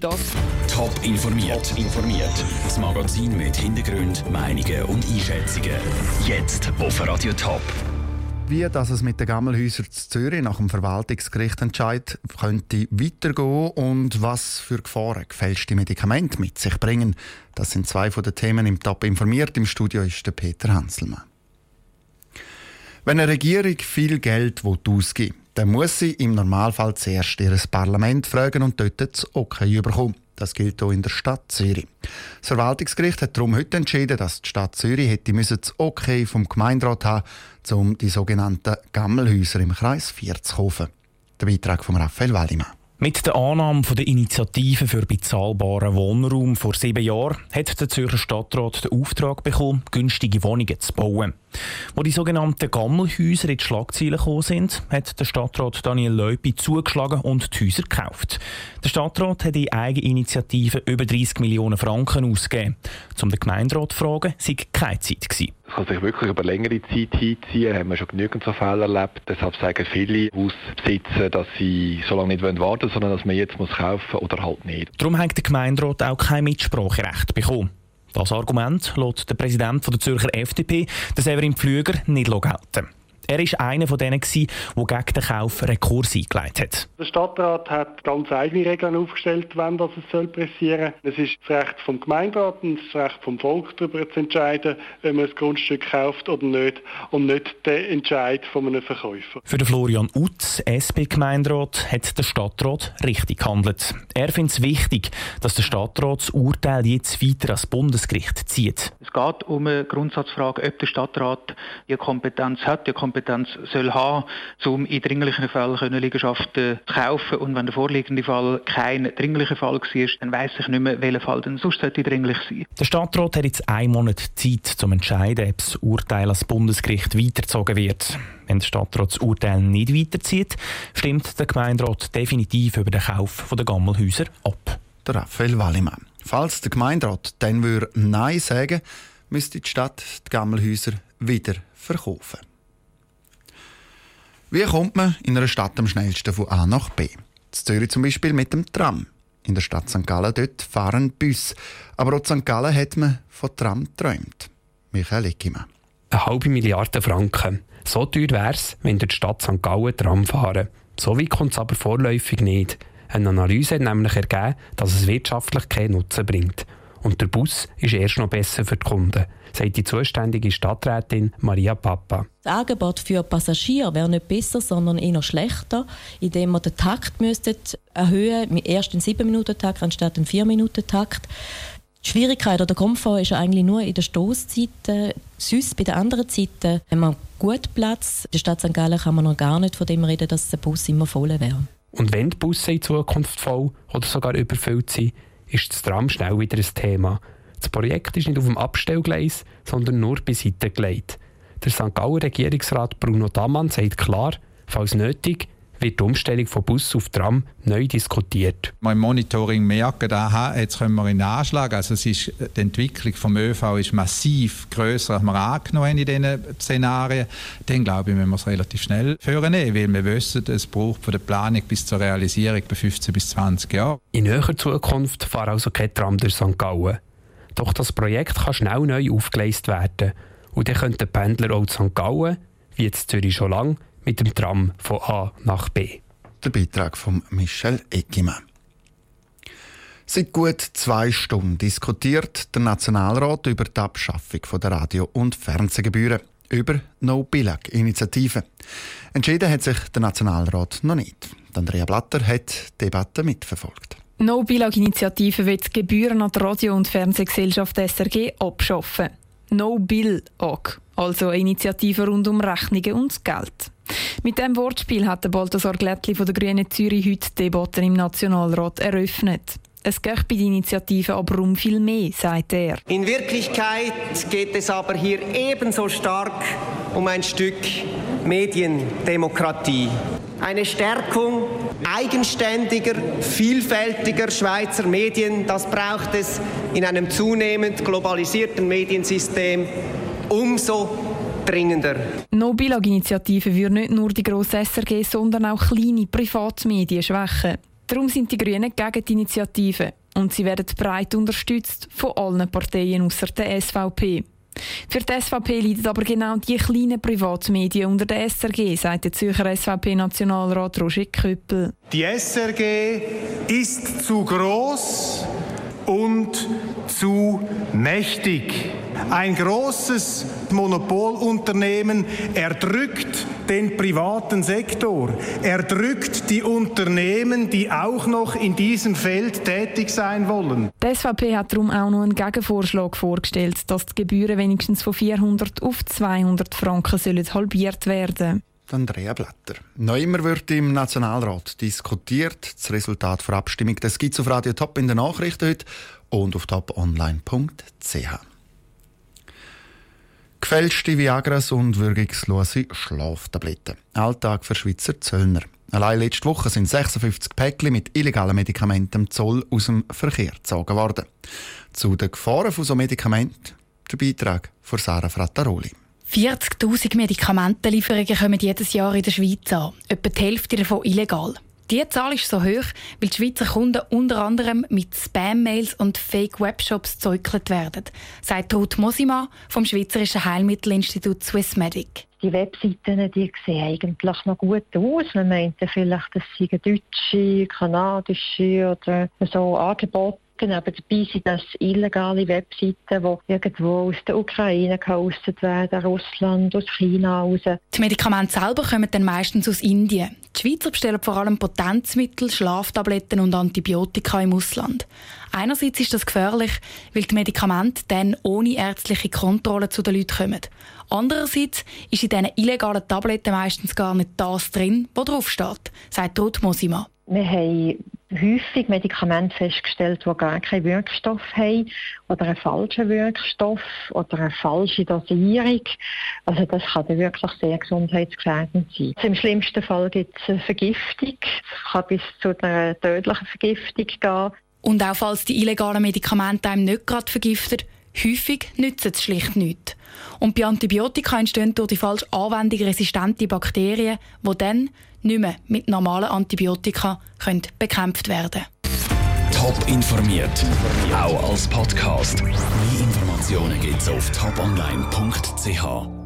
Das Top informiert. informiert. Das Magazin mit Hintergrund, Meinungen und Einschätzungen. Jetzt auf Radio Top. Wie dass es mit den Gammelhäusern zu Zürich nach dem Verwaltungsgericht entscheidet, könnte weitergehen und was für Gefahren gefälschte Medikamente mit sich bringen. Das sind zwei von den Themen im Top informiert. Im Studio ist der Peter Hanselmann. Wenn eine Regierung viel Geld ausgibt, dann muss sie im Normalfall zuerst ihr Parlament fragen und dort das Okay bekommen. Das gilt auch in der Stadt Zürich. Das Verwaltungsgericht hat darum heute entschieden, dass die Stadt Zürich hätte das Okay vom Gemeinderat haben, um die sogenannten Gammelhäuser im Kreis 4 zu kaufen. Der Beitrag von Raphael Wallimann. Mit der Annahme der Initiative für bezahlbaren Wohnraum vor sieben Jahren hat der Zürcher Stadtrat den Auftrag bekommen, günstige Wohnungen zu bauen. Wo die sogenannten Gammelhäuser in die Schlagzeilen gekommen sind, hat der Stadtrat Daniel Leupi zugeschlagen und die Häuser gekauft. Der Stadtrat hat in Eigeninitiative über 30 Millionen Franken ausgegeben. Um den Gemeinderat zu fragen, sei keine Zeit gewesen. Kann sich wirklich über längere Zeit hinziehen, haben wir schon genügend so Fälle erlebt. Deshalb sagen viele Hausbesitzer, dass sie so lange nicht warten wollen, sondern dass man jetzt muss kaufen oder halt nicht. Darum hat der Gemeinderat auch kein Mitspracherecht bekommen. Das Argument lässt der Präsident der Zürcher FDP, Severin Pflüger, nicht gelten. Er war einer von denen, der gegen den Kauf Rekurs eingeleitet hat. Der Stadtrat hat ganz eigene Regeln aufgestellt, wann das es soll pressieren soll. Es ist das Recht vom Gemeinderat und das Recht vom Volk darüber zu entscheiden, ob man ein Grundstück kauft oder nicht und nicht der Entscheid von einem Verkäufer. Für den Florian Utz, SP-Gemeinderat, hat der Stadtrat richtig gehandelt. Er findet es wichtig, dass der Stadtrat das Urteil jetzt weiter ans Bundesgericht zieht. Es geht um eine Grundsatzfrage, ob der Stadtrat die Kompetenz hat, die Kompetenz Kompetenz soll haben, um in dringlichen Fällen Liegenschaften zu kaufen. Und wenn der vorliegende Fall kein dringlicher Fall war, dann weiss ich nicht mehr, welcher Fall denn sonst sollte dringlich sein. Der Stadtrat hat jetzt einen Monat Zeit, um zu entscheiden, ob das Urteil ans Bundesgericht weitergezogen wird. Wenn der Stadtrat das Urteil nicht weiterzieht, stimmt der Gemeinderat definitiv über den Kauf der Gammelhäuser ab. Der Raphael Wallimann. Falls der Gemeinderat dann würde Nein sagen müsste die Stadt die Gammelhäuser wieder verkaufen. Wie kommt man in einer Stadt am schnellsten von A nach B? In Zürich zum Beispiel mit dem Tram. In der Stadt St. Gallen dort fahren Bus. Aber auch in St. Gallen hat man von Tram geträumt. Michael Eckimann. Eine halbe Milliarde Franken. So teuer wäre es, wenn die Stadt St. Gallen Tram fahren. So weit kommt es aber vorläufig nicht. Eine Analyse hat nämlich ergeben, dass es wirtschaftlich keinen Nutzen bringt. Und der Bus ist erst noch besser für die Kunden sagt die zuständige Stadträtin Maria Papa. Das Angebot für Passagiere wäre nicht besser, sondern eher schlechter, indem man den Takt müsste erhöhen erst in 7-Minuten-Takt anstatt in 4-Minuten-Takt. Die Schwierigkeit oder der Komfort ist eigentlich nur in der Stoßzeiten. Sonst bei den anderen Zeiten haben wir gut Platz. In der Stadt St. Gallen kann man noch gar nicht von dem reden, dass der Bus immer voll wäre. Und wenn die Busse in Zukunft voll oder sogar überfüllt sind, ist das Tram schnell wieder ein Thema. Das Projekt ist nicht auf dem Abstellgleis, sondern nur beiseite gelegt. Der St. Gauer Regierungsrat Bruno Damann sagt klar, falls nötig, wird die Umstellung von Bus auf Tram neu diskutiert. Wir im Monitoring merken, aha, jetzt können wir in Anschlag. Also es ist, die Entwicklung vom ÖV ist massiv grösser, als wir angenommen haben in diesen Szenarien. Dann glaube ich, müssen wir es relativ schnell vornehmen, weil wir wissen, es braucht von der Planung bis zur Realisierung bei 15 bis 20 Jahren. In näherer Zukunft fahren also kein Tram durch St. Gallen. Doch das Projekt kann schnell neu aufgeleistet werden. Und dann könnten Pendler auch St. Gallen, wie jetzt Zürich schon lange, mit dem Tram von A nach B. Der Beitrag von Michel Eckimann. Seit gut zwei Stunden diskutiert der Nationalrat über die Abschaffung der Radio- und Fernsehgebühren, über No-Billag-Initiative. Entschieden hat sich der Nationalrat noch nicht. Andrea Blatter hat die Debatte mitverfolgt. No Bilag Initiative will die Gebühren an die Radio- und Fernsehgesellschaft SRG abschaffen. No Bill auch, also eine Initiative rund um Rechnungen und Geld. Mit dem Wortspiel hat der Balthasar Glättli von der Grünen Zürich heute Debatten im Nationalrat eröffnet. Es geht bei der Initiative aber um viel mehr, sagt er. In Wirklichkeit geht es aber hier ebenso stark um ein Stück Mediendemokratie. Eine Stärkung eigenständiger, vielfältiger Schweizer Medien, das braucht es in einem zunehmend globalisierten Mediensystem umso dringender. No-Bilag-Initiative würde nicht nur die grosse SRG, sondern auch kleine Privatmedien schwächen. Darum sind die Grünen gegen die Initiative und sie werden breit unterstützt von allen Parteien außer der SVP. Für die SVP leiden aber genau die kleinen Privatmedien unter der SRG, sagt der Zürcher SVP-Nationalrat Roger Köppel. Die SRG ist zu groß und zu mächtig. Ein großes Monopolunternehmen erdrückt den privaten Sektor, erdrückt die Unternehmen, die auch noch in diesem Feld tätig sein wollen. Die SVP hat darum auch noch einen Gegenvorschlag vorgestellt, dass die Gebühren wenigstens von 400 auf 200 Franken sollen halbiert werden Andrea Blatter. Noch immer wird im Nationalrat diskutiert. Das Resultat der Abstimmung das gibt es auf Radio Top in den Nachrichten heute und auf toponline.ch. Gefälschte Viagras und wirkungslose Schlaftabletten. Alltag für Schweizer Zöllner. Allein letzte Woche sind 56 Päckchen mit illegalen Medikamenten im Zoll aus dem Verkehr gezogen worden. Zu den Gefahren von so Medikamenten der Beitrag von Sarah Frattaroli. 40.000 Medikamentenlieferungen kommen jedes Jahr in der Schweiz an. Etwa die Hälfte davon illegal. Die Zahl ist so hoch, weil die Schweizer Kunden unter anderem mit Spam-Mails und Fake-Webshops zeugt werden, sagt Ruth Mosima vom Schweizerischen Heilmittelinstitut Swissmedic. Die Webseiten die sehen eigentlich noch gut aus. Man meint vielleicht, das seien deutsche, kanadische oder so Angebote aber dabei sind das illegale Webseiten, die irgendwo aus der Ukraine gehostet werden, Russland, aus China raus. Die Medikamente selber kommen dann meistens aus Indien. Die Schweizer bestellen vor allem Potenzmittel, Schlaftabletten und Antibiotika im Ausland. Einerseits ist das gefährlich, weil die Medikamente dann ohne ärztliche Kontrolle zu den Leuten kommen. Andererseits ist in diesen illegalen Tabletten meistens gar nicht das drin, was draufsteht, sagt Ruth Mosima. Wir haben häufig Medikamente festgestellt, die gar keinen Wirkstoff haben oder einen falschen Wirkstoff oder eine falsche Dosierung. Also das kann dann wirklich sehr gesundheitsgefährdend sein. Im schlimmsten Fall gibt es eine Vergiftung. Es kann bis zu einer tödlichen Vergiftung gehen. Und auch falls die illegalen Medikamente einem nicht gerade vergiften, häufig nützen sie schlicht nichts. Und bei Antibiotika entstehen durch die falsche Anwendung resistente Bakterien, die dann nicht mehr mit normalen Antibiotika können bekämpft werden Top informiert, auch als Podcast. Mehr Informationen gibt es auf toponline.ch.